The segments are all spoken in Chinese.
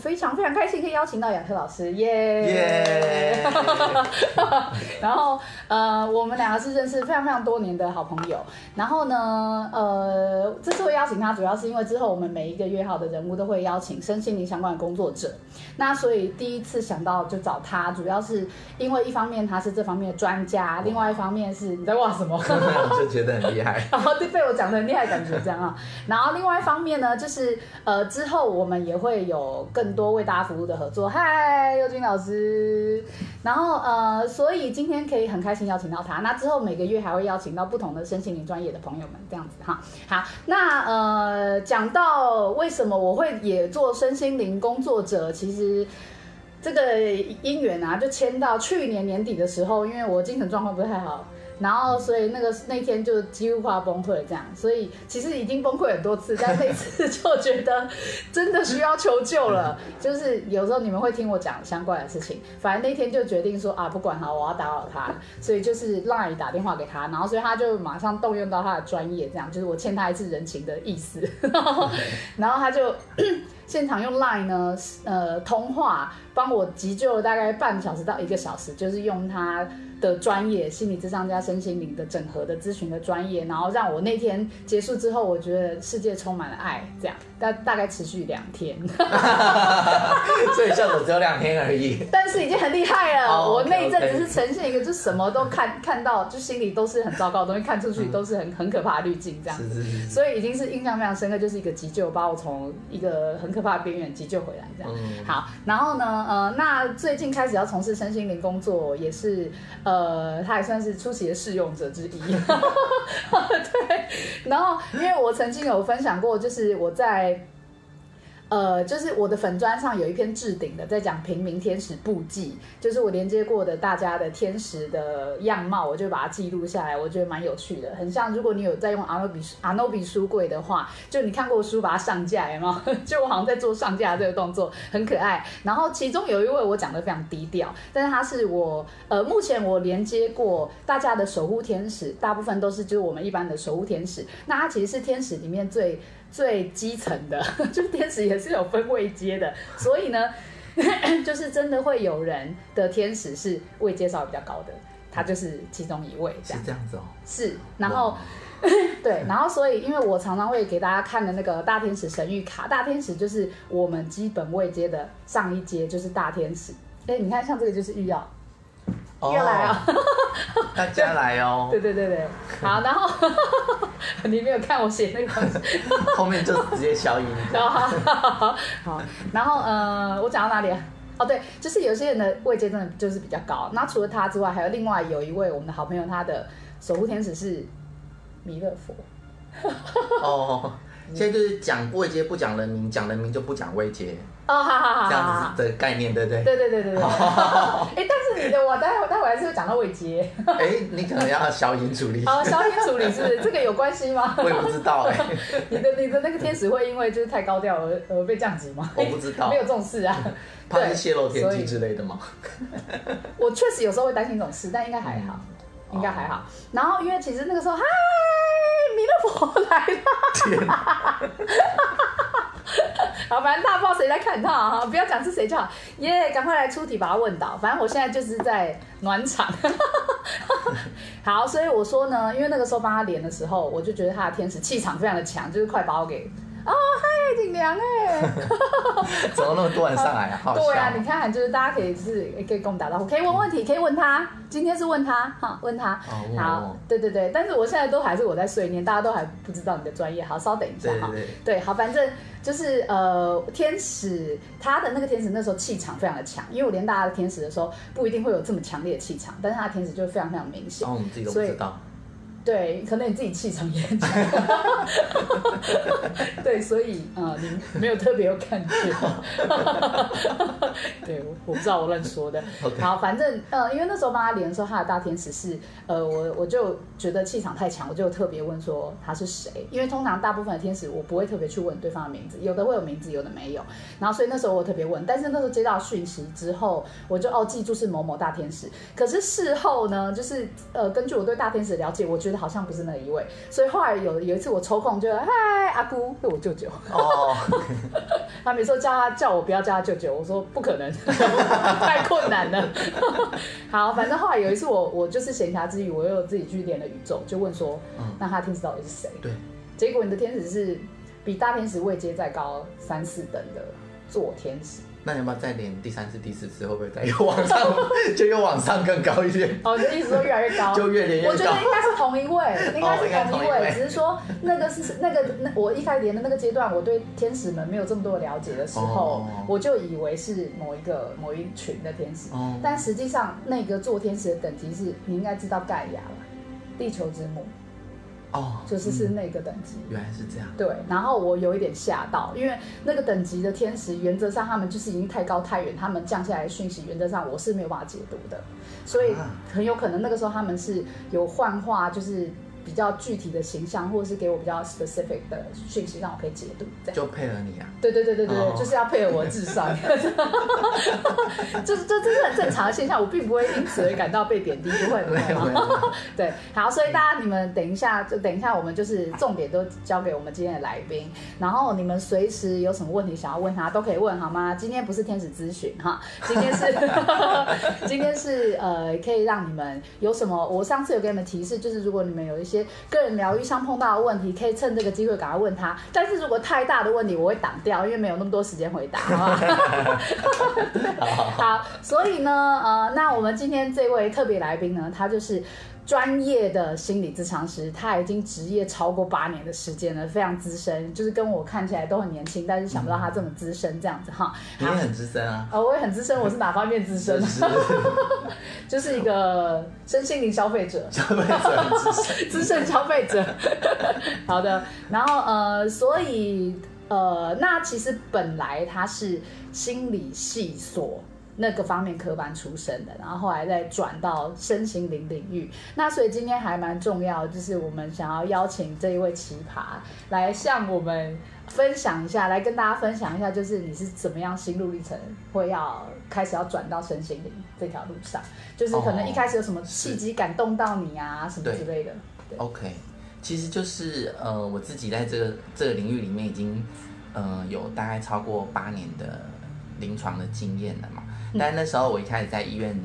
非常非常开心可以邀请到亚克老师，耶、yeah! Yeah! 然后呃，我们两个是认识非常非常多年的好朋友。然后呢，呃，这次会邀请他，主要是因为之后我们每一个约好的人物都会邀请身心灵相关的工作者。那所以第一次想到就找他，主要是因为一方面他是这方面的专家，另外一方面是你在哇什么？就觉得很厉害。然后就被我讲的很厉害，感觉这样啊。然后另外一方面呢，就是呃之后我们也会有更多为大家服务的合作。嗨，佑君老师。然后呃，所以今天可以很开心邀请到他。那之后每个月还会邀请到不同的身心灵专业的朋友们，这样子哈。好，那呃讲到为什么我会也做身心灵工作者，其实这个姻缘啊，就签到去年年底的时候，因为我精神状况不太好。然后，所以那个那天就几乎快要崩溃这样，所以其实已经崩溃很多次，但那次 就觉得真的需要求救了。就是有时候你们会听我讲相关的事情，反正那天就决定说啊，不管他，我要打扰他，所以就是 Line 打电话给他，然后所以他就马上动用到他的专业，这样就是我欠他一次人情的意思。然后 他就 现场用 Line 呢，呃，通话帮我急救了大概半小时到一个小时，就是用他。的专业心理智商加身心灵的整合的咨询的专业，然后让我那天结束之后，我觉得世界充满了爱，这样大大概持续两天，所以效果只有两天而已，但是已经很厉害了。Oh, 我那一阵子是呈现一个.就什么都看看到，就心里都是很糟糕的东西，看出去都是很很可怕的滤镜，这样子，所以已经是印象非常深刻，就是一个急救，把我从一个很可怕的边缘急救回来，这样。嗯、好，然后呢，呃，那最近开始要从事身心灵工作，也是。呃，呃他也算是初期的试用者之一，对。然后，因为我曾经有分享过，就是我在。呃，就是我的粉砖上有一篇置顶的，在讲平民天使布记，就是我连接过的大家的天使的样貌，我就把它记录下来，我觉得蛮有趣的，很像如果你有在用阿诺比阿诺比书柜的话，就你看过书把它上架，有没有？就我好像在做上架这个动作，很可爱。然后其中有一位我讲的非常低调，但是他是我呃目前我连接过大家的守护天使，大部分都是就是我们一般的守护天使，那他其实是天使里面最。最基层的，就是天使也是有分位阶的，所以呢，就是真的会有人的天使是位阶稍微比较高的，他就是其中一位这样。是这样子哦。是，然后 对，然后所以因为我常常会给大家看的那个大天使神谕卡，大天使就是我们基本位阶的上一阶就是大天使。哎，你看像这个就是御药。又来啊！大家来哦！对对对对，好，然后 你没有看我写那个，后面就直接消音。好，好，然后呃，我讲到哪里啊？哦，对，就是有些人的位阶真的就是比较高。那除了他之外，还有另外有一位我们的好朋友，他的守护天使是弥勒佛。哦。现在就是讲位阶不讲人名，讲人名就不讲位阶。哦，好好好，这样子的概念，对不对？对对对对对。哎，但是你的我待会待会还是会讲到位阶。哎，你可能要消音处理。哦，消音处理是不是？这个有关系吗？我也不知道哎。你的你的那个天使会因为就是太高调而而被降级吗？我不知道，没有这种事啊。怕是泄露天机之类的吗？我确实有时候会担心这种事，但应该还好。应该还好，然后因为其实那个时候，嗨，弥勒佛来了，好，反正大家不知道谁在看他哈，不要讲是谁就好，耶、赶快来出题把他问倒，反正我现在就是在暖场，好，所以我说呢，因为那个时候帮他连的时候，我就觉得他的天使气场非常的强，就是快把我给。哦，嗨，景良哎！怎么那么多人上来啊？好对啊，你看，就是大家可以就是可以跟我们打招呼，可以问问题，可以问他。今天是问他哈，问他。哦、好，对对对，但是我现在都还是我在碎念，大家都还不知道你的专业。好，稍等一下哈。对，对，对，对，好，反正就是呃，天使他的那个天使那时候气场非常的强，因为我连大家的天使的时候不一定会有这么强烈的气场，但是他的天使就非常非常明显。哦，我们自己都不知道。对，可能你自己气场也很强，对，所以啊、呃，你没有特别有感觉，对，我我不知道我乱说的。好，反正呃，因为那时候帮他连的时候，他的大天使是呃，我我就觉得气场太强，我就特别问说他是谁，因为通常大部分的天使我不会特别去问对方的名字，有的会有名字，有的没有。然后所以那时候我特别问，但是那时候接到讯息之后，我就哦记住是某某大天使。可是事后呢，就是呃，根据我对大天使的了解，我觉觉得好像不是那一位，所以后来有有一次我抽空就嗨阿姑，是我舅舅。哦，他每次叫他叫我不要叫他舅舅，我说不可能，太困难了。好，反正后来有一次我我就是闲暇之余，我又自己去连了宇宙，就问说，嗯、那他天使到底是谁？对，结果你的天使是比大天使位阶再高三四等的座天使。那你要不要再连第三次、第四次，会不会再又往上，就又往上更高一点？哦，就意思说越来越高，就越连越高。我觉得应该是同一位，应该是同一位，只是说那个是那个那我一开始连的那个阶段，我对天使们没有这么多了解的时候，哦、我就以为是某一个某一群的天使，哦、但实际上那个做天使的等级是你应该知道盖亚了，地球之母。哦，就是是那个等级，嗯，原来是这样。对，然后我有一点吓到，因为那个等级的天使，原则上他们就是已经太高太远，他们降下来的讯息，原则上我是没有办法解读的，所以很有可能那个时候他们是有幻化，就是。比较具体的形象，或者是给我比较 specific 的讯息，让我可以解读。就配合你啊？对对对对对，oh. 就是要配合我的智商。这这这是很正常的现象，我并不会因此而感到被贬低，不会 不会。对，好，所以大家你们等一下，就等一下，我们就是重点都交给我们今天的来宾，然后你们随时有什么问题想要问他，都可以问，好吗？今天不是天使咨询哈，今天是 今天是呃，可以让你们有什么？我上次有给你们提示，就是如果你们有一些。些个人疗愈上碰到的问题，可以趁这个机会赶快问他。但是如果太大的问题，我会挡掉，因为没有那么多时间回答，好不好？好，所以呢，呃，那我们今天这位特别来宾呢，他就是。专业的心理咨商师，他已经职业超过八年的时间了，非常资深，就是跟我看起来都很年轻，但是想不到他这么资深这样子哈。你也很资深啊？呃，我也很资深，我是哪方面资深？就是一个身心灵消费者，消费者，资深消费者。好的，然后呃，所以呃，那其实本来他是心理系所。那个方面科班出身的，然后后来再转到身心灵领域。那所以今天还蛮重要，就是我们想要邀请这一位奇葩来向我们分享一下，来跟大家分享一下，就是你是怎么样心路历程，会要开始要转到身心灵这条路上，就是可能一开始有什么契机感动到你啊，什么之类的。对，OK，其实就是呃，我自己在这个这个领域里面已经呃有大概超过八年的临床的经验了嘛。但那时候我一开始在医院，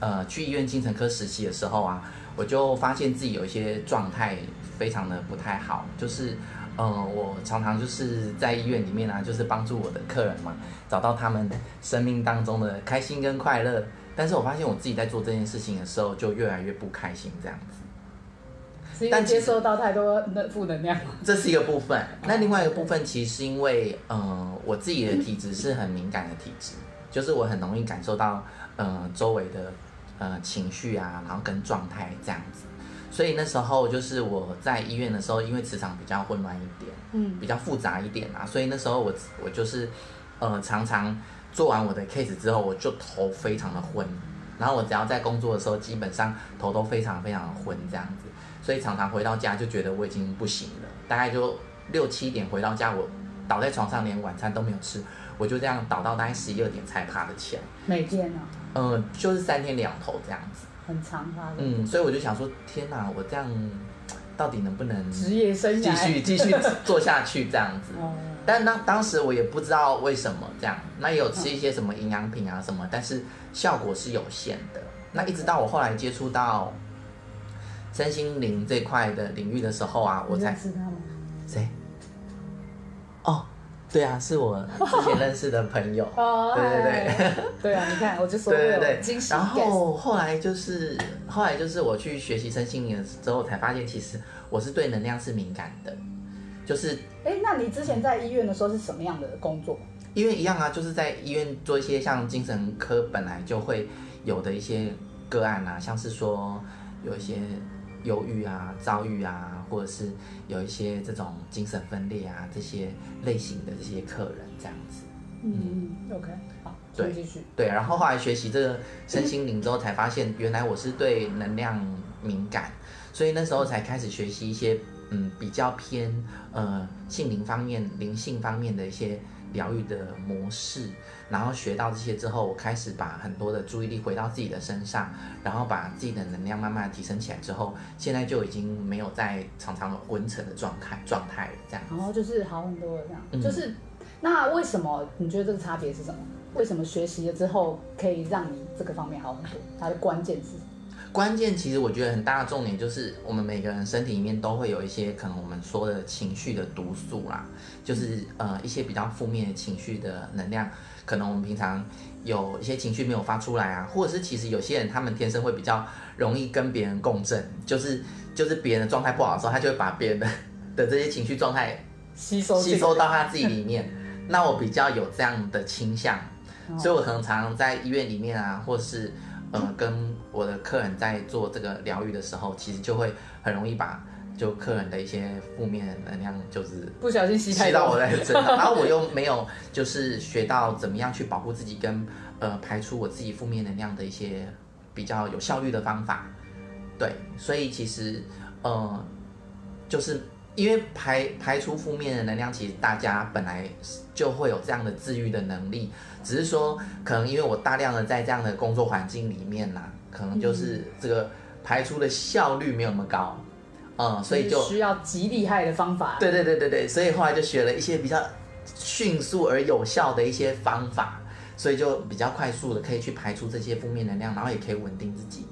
呃，去医院精神科实习的时候啊，我就发现自己有一些状态非常的不太好，就是，呃，我常常就是在医院里面啊，就是帮助我的客人嘛，找到他们生命当中的开心跟快乐。但是我发现我自己在做这件事情的时候，就越来越不开心这样子。是因接受到太多的负能量。这是一个部分。那另外一个部分，其实是因为，呃，我自己的体质是很敏感的体质。就是我很容易感受到，呃，周围的，呃，情绪啊，然后跟状态这样子，所以那时候就是我在医院的时候，因为磁场比较混乱一点，嗯，比较复杂一点啊，所以那时候我我就是，呃，常常做完我的 case 之后，我就头非常的昏，然后我只要在工作的时候，基本上头都非常非常的昏这样子，所以常常回到家就觉得我已经不行了，大概就六七点回到家，我倒在床上连晚餐都没有吃。我就这样倒到大概十一二点才爬得起来。每天呢？嗯，就是三天两头这样子。很长啊。嗯，所以我就想说，天哪，我这样 到底能不能职业生涯继续继续 做下去这样子？哦。但当当时我也不知道为什么这样，那也有吃一些什么营养品啊什么，但是效果是有限的。那一直到我后来接触到身心灵这块的领域的时候啊，我才知道吗？谁？哦。对啊，是我之前认识的朋友。哦，对对对，对啊，你看，我就说对对对。然后后来就是后来就是我去学习身心灵之后，才发现其实我是对能量是敏感的。就是，哎，那你之前在医院的时候是什么样的工作？医院一样啊，就是在医院做一些像精神科本来就会有的一些个案啊，像是说有一些。忧郁啊，遭遇啊，或者是有一些这种精神分裂啊，这些类型的这些客人这样子。嗯，OK，好，对，继续。对，然后后来学习这个身心灵之后，才发现原来我是对能量敏感，所以那时候才开始学习一些嗯比较偏呃性灵方面、灵性方面的一些疗愈的模式，然后学到这些之后，我开始把很多的注意力回到自己的身上，然后把自己的能量慢慢提升起来之后，现在就已经没有在常常昏沉的状态状态了，这样。然后就是好很多了，这样。就是那为什么你觉得这个差别是什么？为什么学习了之后可以让你这个方面好很多？它的关键是什？关键其实我觉得很大的重点就是，我们每个人身体里面都会有一些可能我们说的情绪的毒素啦，就是呃一些比较负面的情绪的能量，可能我们平常有一些情绪没有发出来啊，或者是其实有些人他们天生会比较容易跟别人共振，就是就是别人的状态不好的时候，他就会把别人的的这些情绪状态吸收吸收到他自己里面。那我比较有这样的倾向，所以我可能常常在医院里面啊，或是。呃，跟我的客人在做这个疗愈的时候，其实就会很容易把就客人的一些负面的能量，就是不小心吸吸到我的身上，然后我又没有就是学到怎么样去保护自己跟呃排除我自己负面能量的一些比较有效率的方法，对，所以其实呃就是。因为排排除负面的能量，其实大家本来就会有这样的治愈的能力，只是说可能因为我大量的在这样的工作环境里面呐，可能就是这个排出的效率没有那么高，嗯，所以就需要极厉害的方法。对对对对对，所以后来就学了一些比较迅速而有效的一些方法，所以就比较快速的可以去排出这些负面能量，然后也可以稳定自己。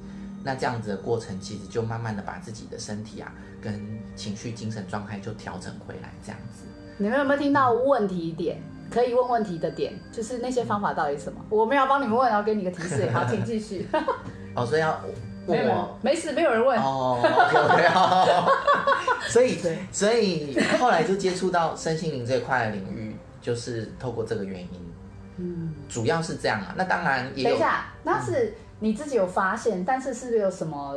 那这样子的过程，其实就慢慢的把自己的身体啊，跟情绪、精神状态就调整回来，这样子。你们有没有听到问题点？可以问问题的点，就是那些方法到底是什么？我们要帮你们问，然后给你个提示。好，请继续。哦，所以要问我？没事，没有人问。哦 OK。所以，所以后来就接触到身心灵这一块的领域，就是透过这个原因。嗯，主要是这样啊。那当然也有。等一下，那是。你自己有发现，但是是不是有什么？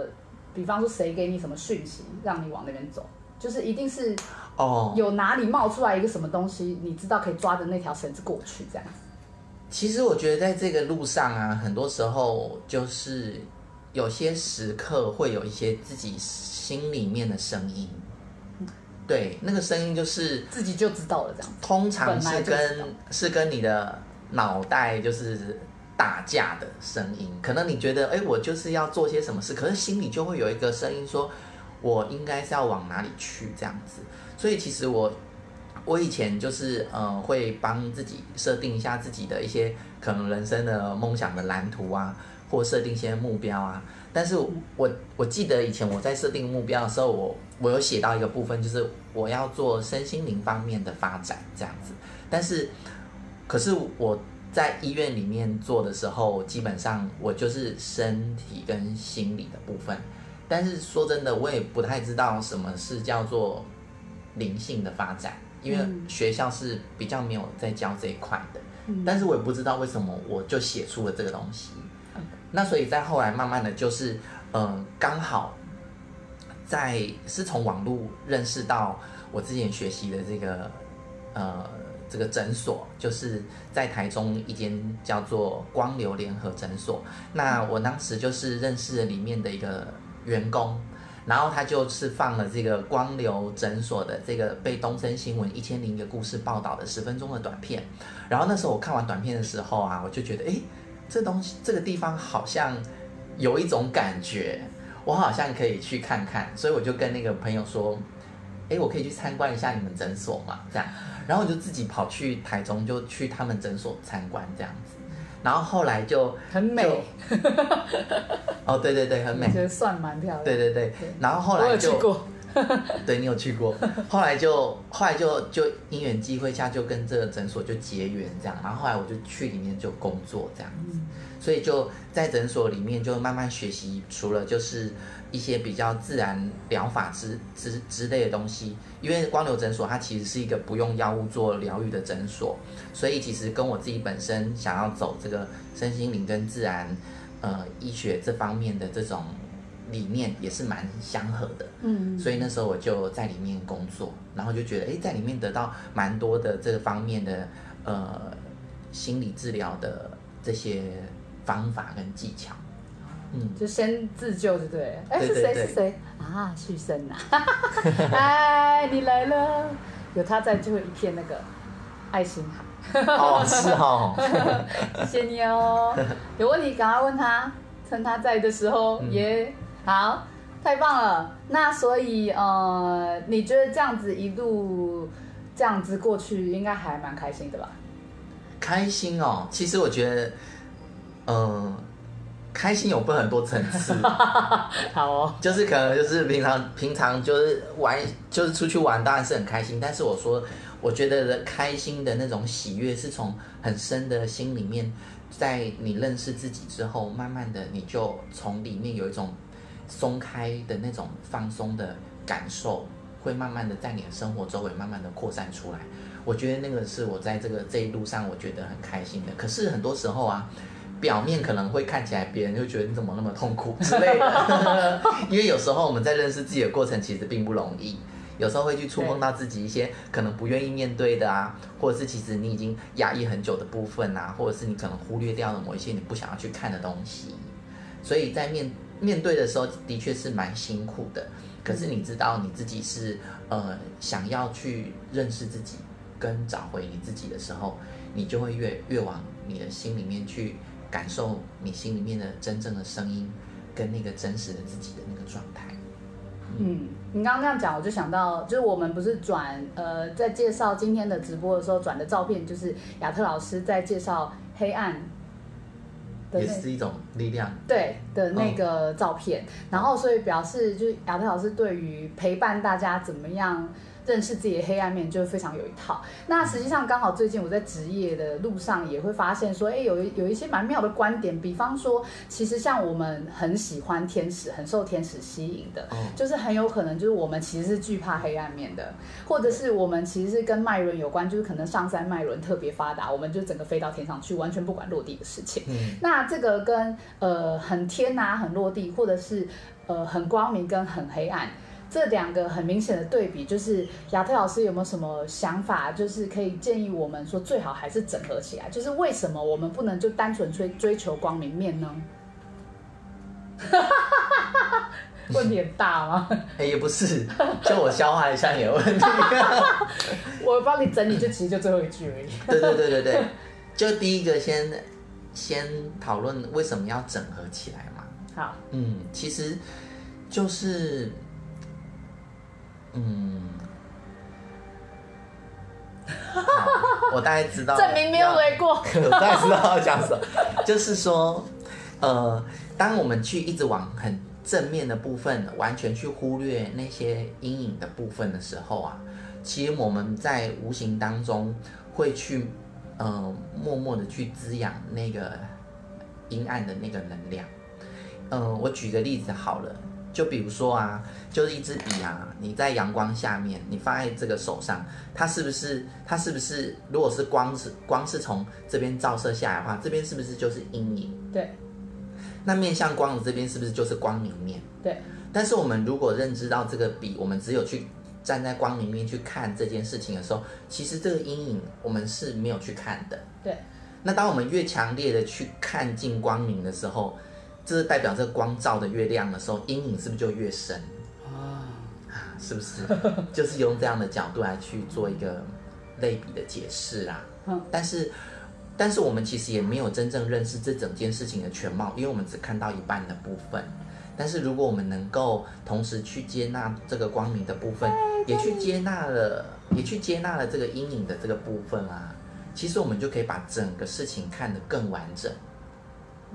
比方说，谁给你什么讯息，让你往那边走？就是一定是哦，有哪里冒出来一个什么东西，你知道可以抓着那条绳子过去这样子。其实我觉得在这个路上啊，很多时候就是有些时刻会有一些自己心里面的声音。对，那个声音就是自己就知道了这样。通常是跟是跟你的脑袋就是。打架的声音，可能你觉得，哎，我就是要做些什么事，可是心里就会有一个声音说，我应该是要往哪里去这样子。所以其实我，我以前就是，呃，会帮自己设定一下自己的一些可能人生的梦想的蓝图啊，或设定一些目标啊。但是我我记得以前我在设定目标的时候，我我有写到一个部分，就是我要做身心灵方面的发展这样子。但是，可是我。在医院里面做的时候，基本上我就是身体跟心理的部分。但是说真的，我也不太知道什么是叫做灵性的发展，因为学校是比较没有在教这一块的。但是我也不知道为什么我就写出了这个东西。那所以在后来慢慢的就是，呃，刚好在是从网络认识到我之前学习的这个，呃。这个诊所就是在台中一间叫做光流联合诊所。那我当时就是认识了里面的一个员工，然后他就是放了这个光流诊所的这个被东森新闻一千零一个故事报道的十分钟的短片。然后那时候我看完短片的时候啊，我就觉得，哎，这东西这个地方好像有一种感觉，我好像可以去看看。所以我就跟那个朋友说，哎，我可以去参观一下你们诊所嘛？这样。然后我就自己跑去台中，就去他们诊所参观这样子，然后后来就很美，哦，对对对，很美，我觉得算蛮漂亮。对对对，然后后来就，对你有去过，后来就后来就就因缘机会下就跟这个诊所就结缘这样，然后后来我就去里面就工作这样子，所以就在诊所里面就慢慢学习，除了就是。一些比较自然疗法之之之类的东西，因为光流诊所它其实是一个不用药物做疗愈的诊所，所以其实跟我自己本身想要走这个身心灵跟自然呃医学这方面的这种理念也是蛮相合的。嗯，所以那时候我就在里面工作，然后就觉得哎，在里面得到蛮多的这个方面的呃心理治疗的这些方法跟技巧。嗯，就先自救就对了。哎，是谁？是谁啊？旭升呐！哎，你来了，有他在就会一片那个爱心海。哦，是哦，谢谢你哦。有问题赶快问他，趁他在的时候也、好，太棒了。那所以呃，你觉得这样子一路这样子过去，应该还蛮开心的吧？开心哦，其实我觉得，嗯、呃。开心有分很多层次，好哦，就是可能就是平常平常就是玩，就是出去玩当然是很开心，但是我说我觉得开心的那种喜悦是从很深的心里面，在你认识自己之后，慢慢的你就从里面有一种松开的那种放松的感受，会慢慢的在你的生活周围慢慢的扩散出来。我觉得那个是我在这个这一路上我觉得很开心的。可是很多时候啊。表面可能会看起来，别人就觉得你怎么那么痛苦之类的，因为有时候我们在认识自己的过程其实并不容易，有时候会去触碰到自己一些可能不愿意面对的啊，或者是其实你已经压抑很久的部分啊，或者是你可能忽略掉了某一些你不想要去看的东西，所以在面面对的时候的确是蛮辛苦的。可是你知道你自己是呃想要去认识自己跟找回你自己的时候，你就会越越往你的心里面去。感受你心里面的真正的声音，跟那个真实的自己的那个状态。嗯，你刚刚这样讲，我就想到，就是我们不是转呃，在介绍今天的直播的时候转的照片，就是亚特老师在介绍黑暗，也是一种力量，对的那个照片。嗯、然后，所以表示就是亚特老师对于陪伴大家怎么样。认识自己的黑暗面就非常有一套。那实际上刚好最近我在职业的路上也会发现说，哎，有有一些蛮妙的观点。比方说，其实像我们很喜欢天使，很受天使吸引的，就是很有可能就是我们其实是惧怕黑暗面的，或者是我们其实是跟脉轮有关，就是可能上山脉轮特别发达，我们就整个飞到天上去，完全不管落地的事情。嗯，那这个跟呃很天啊，很落地，或者是呃很光明跟很黑暗。这两个很明显的对比，就是亚特老师有没有什么想法？就是可以建议我们说，最好还是整合起来。就是为什么我们不能就单纯追追求光明面呢？问题很大吗？哎，也不是，就我消化一下你的问题。我帮你整理，就其实就最后一句而已。对对对对对，就第一个先先讨论为什么要整合起来嘛。好，嗯，其实就是。嗯，我大概知道，证明没有来过。我大概知道要讲什么，就是说，呃，当我们去一直往很正面的部分，完全去忽略那些阴影的部分的时候啊，其实我们在无形当中会去，呃，默默的去滋养那个阴暗的那个能量。嗯、呃，我举个例子好了。就比如说啊，就是一支笔啊，你在阳光下面，你放在这个手上，它是不是？它是不是？如果是光是光是从这边照射下来的话，这边是不是就是阴影？对。那面向光的这边是不是就是光明面？对。但是我们如果认知到这个笔，我们只有去站在光明面去看这件事情的时候，其实这个阴影我们是没有去看的。对。那当我们越强烈的去看进光明的时候，这是代表这个光照的越亮的时候，阴影是不是就越深啊？是不是？就是用这样的角度来去做一个类比的解释啊。但是，但是我们其实也没有真正认识这整件事情的全貌，因为我们只看到一半的部分。但是如果我们能够同时去接纳这个光明的部分，也去接纳了，也去接纳了这个阴影的这个部分啊，其实我们就可以把整个事情看得更完整。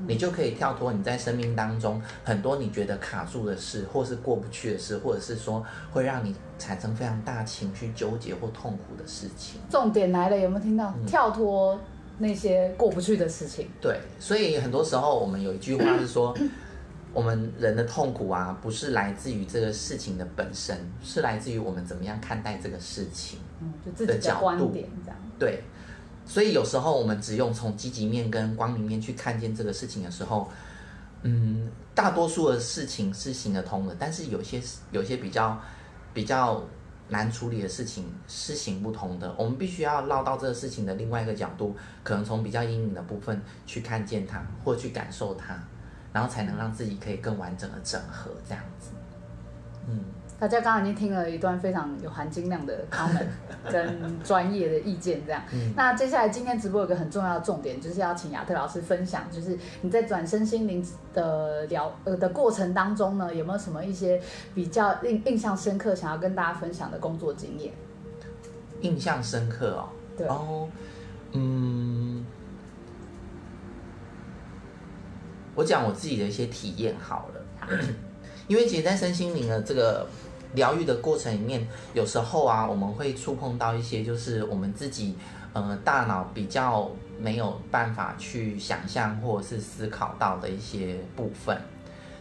你就可以跳脱你在生命当中很多你觉得卡住的事，或是过不去的事，或者是说会让你产生非常大情绪纠结或痛苦的事情。重点来了，有没有听到？嗯、跳脱那些过不去的事情。对，所以很多时候我们有一句话是说，我们人的痛苦啊，不是来自于这个事情的本身，是来自于我们怎么样看待这个事情。嗯、就自己的观点这样。对。所以有时候我们只用从积极面跟光明面去看见这个事情的时候，嗯，大多数的事情是行得通的，但是有些有些比较比较难处理的事情是行不通的。我们必须要绕到这个事情的另外一个角度，可能从比较阴影的部分去看见它，或去感受它，然后才能让自己可以更完整的整合这样子。嗯。大家刚刚已经听了一段非常有含金量的 comment 跟专业的意见，这样。嗯、那接下来今天直播有个很重要的重点，就是要请亚特老师分享，就是你在转身心灵的疗呃的过程当中呢，有没有什么一些比较印印象深刻，想要跟大家分享的工作经验？印象深刻哦。对。哦，嗯，我讲我自己的一些体验好了。因为其实，在身心灵的这个。疗愈的过程里面，有时候啊，我们会触碰到一些，就是我们自己，呃，大脑比较没有办法去想象或者是思考到的一些部分。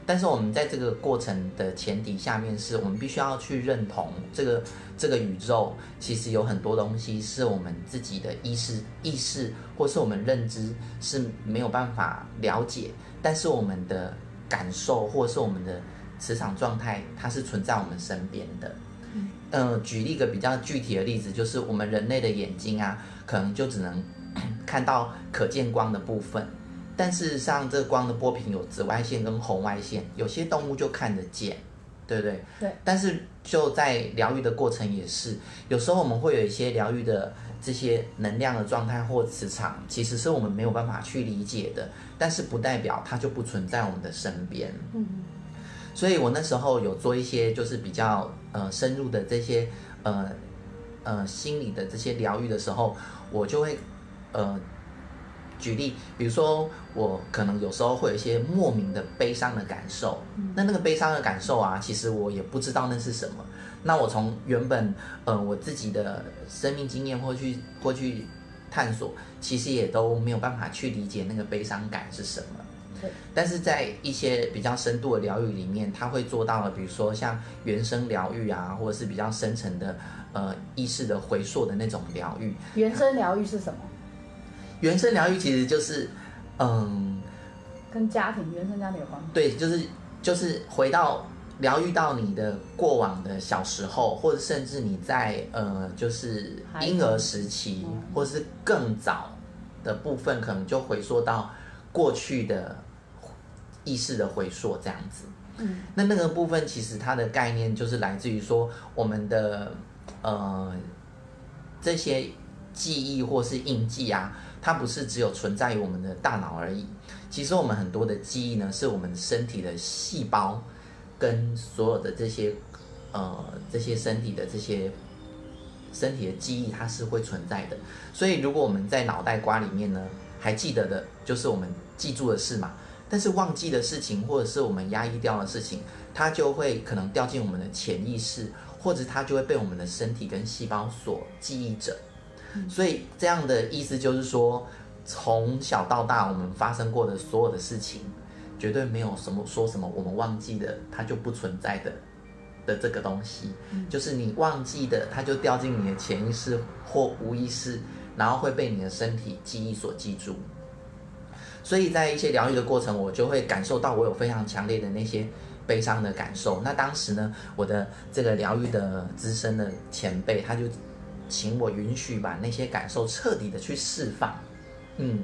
但是我们在这个过程的前提下面，是我们必须要去认同这个这个宇宙，其实有很多东西是我们自己的意识意识或是我们认知是没有办法了解，但是我们的感受或是我们的。磁场状态，它是存在我们身边的。嗯、呃，举例一个比较具体的例子，就是我们人类的眼睛啊，可能就只能 看到可见光的部分。但事实上，这个光的波频有紫外线跟红外线，有些动物就看得见，对不对？对。但是就在疗愈的过程也是，有时候我们会有一些疗愈的这些能量的状态或磁场，其实是我们没有办法去理解的，但是不代表它就不存在我们的身边。嗯。所以我那时候有做一些就是比较呃深入的这些呃呃心理的这些疗愈的时候，我就会呃举例，比如说我可能有时候会有一些莫名的悲伤的感受，那那个悲伤的感受啊，其实我也不知道那是什么。那我从原本呃我自己的生命经验或去或去探索，其实也都没有办法去理解那个悲伤感是什么。但是在一些比较深度的疗愈里面，他会做到了，比如说像原生疗愈啊，或者是比较深层的呃意识的回溯的那种疗愈。原生疗愈是什么？原生疗愈其实就是嗯，跟家庭原生家庭有关系。对，就是就是回到疗愈到你的过往的小时候，或者甚至你在呃就是婴儿时期，或者是更早的部分，可能就回溯到过去的。意识的回溯这样子，嗯，那那个部分其实它的概念就是来自于说我们的呃这些记忆或是印记啊，它不是只有存在于我们的大脑而已。其实我们很多的记忆呢，是我们身体的细胞跟所有的这些呃这些身体的这些身体的记忆，它是会存在的。所以如果我们在脑袋瓜里面呢，还记得的就是我们记住的事嘛。但是忘记的事情，或者是我们压抑掉的事情，它就会可能掉进我们的潜意识，或者它就会被我们的身体跟细胞所记忆着。所以这样的意思就是说，从小到大我们发生过的所有的事情，绝对没有什么说什么我们忘记的，它就不存在的的这个东西。就是你忘记的，它就掉进你的潜意识或无意识，然后会被你的身体记忆所记住。所以在一些疗愈的过程，我就会感受到我有非常强烈的那些悲伤的感受。那当时呢，我的这个疗愈的资深的前辈，他就请我允许把那些感受彻底的去释放。嗯，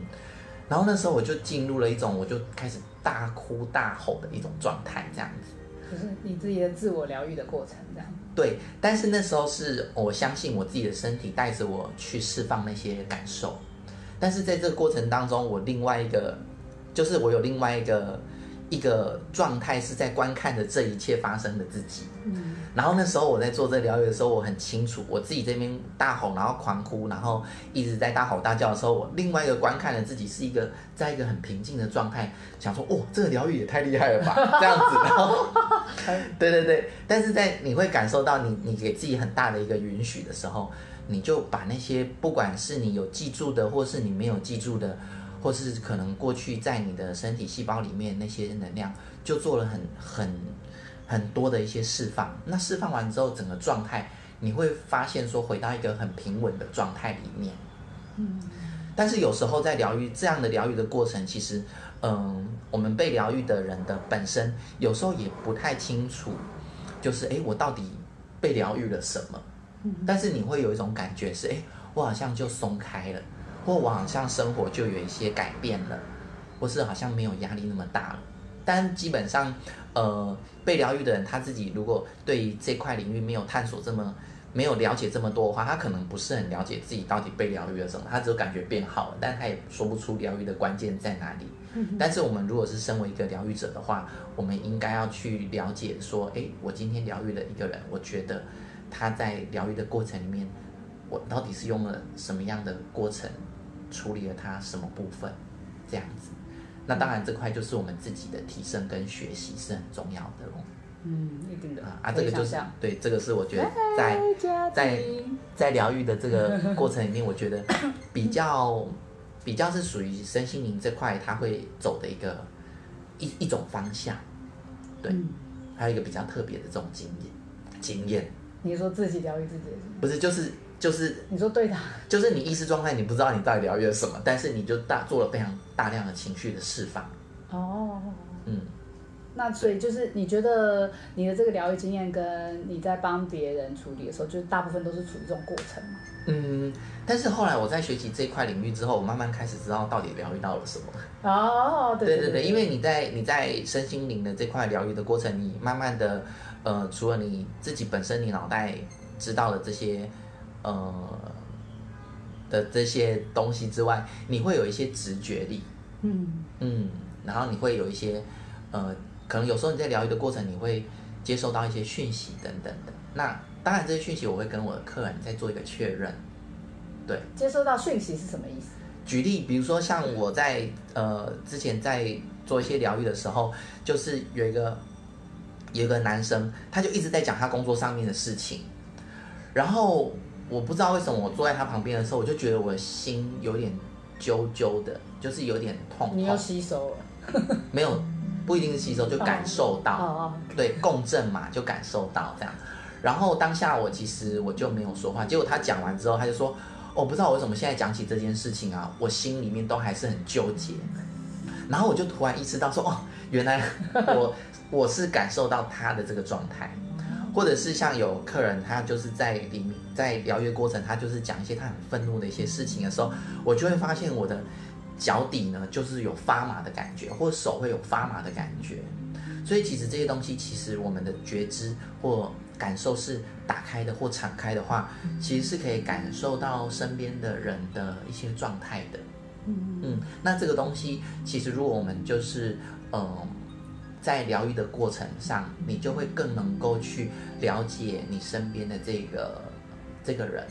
然后那时候我就进入了一种，我就开始大哭大吼的一种状态，这样子。就是你自己的自我疗愈的过程，这样。对，但是那时候是我相信我自己的身体带着我去释放那些感受。但是在这个过程当中，我另外一个，就是我有另外一个一个状态是在观看着这一切发生的自己。嗯。然后那时候我在做这疗愈的时候，我很清楚我自己这边大吼，然后狂哭，然后一直在大吼大叫的时候，我另外一个观看的自己是一个在一个很平静的状态，想说哦，这个疗愈也太厉害了吧，这样子。然后，对对对。但是在你会感受到你你给自己很大的一个允许的时候。你就把那些不管是你有记住的，或是你没有记住的，或是可能过去在你的身体细胞里面那些能量，就做了很很很多的一些释放。那释放完之后，整个状态你会发现说回到一个很平稳的状态里面。嗯。但是有时候在疗愈这样的疗愈的过程，其实，嗯，我们被疗愈的人的本身有时候也不太清楚，就是诶，我到底被疗愈了什么？但是你会有一种感觉是，哎，我好像就松开了，或我好像生活就有一些改变了，或是好像没有压力那么大了。但基本上，呃，被疗愈的人他自己如果对这块领域没有探索这么。没有了解这么多的话，他可能不是很了解自己到底被疗愈了什么，他只有感觉变好了，但他也说不出疗愈的关键在哪里。但是我们如果是身为一个疗愈者的话，我们应该要去了解说，诶，我今天疗愈了一个人，我觉得他在疗愈的过程里面，我到底是用了什么样的过程处理了他什么部分，这样子。那当然，这块就是我们自己的提升跟学习是很重要的咯。嗯，一定的啊，这个就是对，这个是我觉得在在在疗愈的这个过程里面，我觉得比较比较是属于身心灵这块，它会走的一个一一种方向。对，还有一个比较特别的这种经验经验。你说自己疗愈自己？不是，就是就是你说对的，就是你意识状态，你不知道你到底疗愈了什么，但是你就大做了非常大量的情绪的释放。哦，嗯。那所以就是你觉得你的这个疗愈经验，跟你在帮别人处理的时候，就大部分都是处于这种过程吗？嗯，但是后来我在学习这块领域之后，我慢慢开始知道到底疗愈到了什么。哦，对，对对对，因为你在你在身心灵的这块疗愈的过程，你慢慢的，呃，除了你自己本身你脑袋知道的这些，呃的这些东西之外，你会有一些直觉力。嗯嗯，然后你会有一些，呃。可能有时候你在疗愈的过程，你会接收到一些讯息等等的。那当然，这些讯息我会跟我的客人再做一个确认。对，接收到讯息是什么意思？举例，比如说像我在呃之前在做一些疗愈的时候，就是有一个有个男生，他就一直在讲他工作上面的事情。然后我不知道为什么，我坐在他旁边的时候，我就觉得我的心有点揪揪的，就是有点痛痛。你要吸收了？没有。不一定是吸收，就感受到，oh. Oh. 对，共振嘛，就感受到这样。然后当下我其实我就没有说话，结果他讲完之后，他就说：“我不知道我为什么现在讲起这件事情啊，我心里面都还是很纠结。”然后我就突然意识到说：“哦，原来 我我是感受到他的这个状态，或者是像有客人他就是在里面在疗愈过程，他就是讲一些他很愤怒的一些事情的时候，我就会发现我的。”脚底呢，就是有发麻的感觉，或者手会有发麻的感觉，所以其实这些东西，其实我们的觉知或感受是打开的或敞开的话，其实是可以感受到身边的人的一些状态的。嗯嗯，那这个东西，其实如果我们就是嗯、呃，在疗愈的过程上，你就会更能够去了解你身边的这个这个人，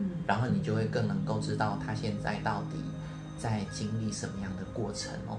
嗯然后你就会更能够知道他现在到底。在经历什么样的过程哦？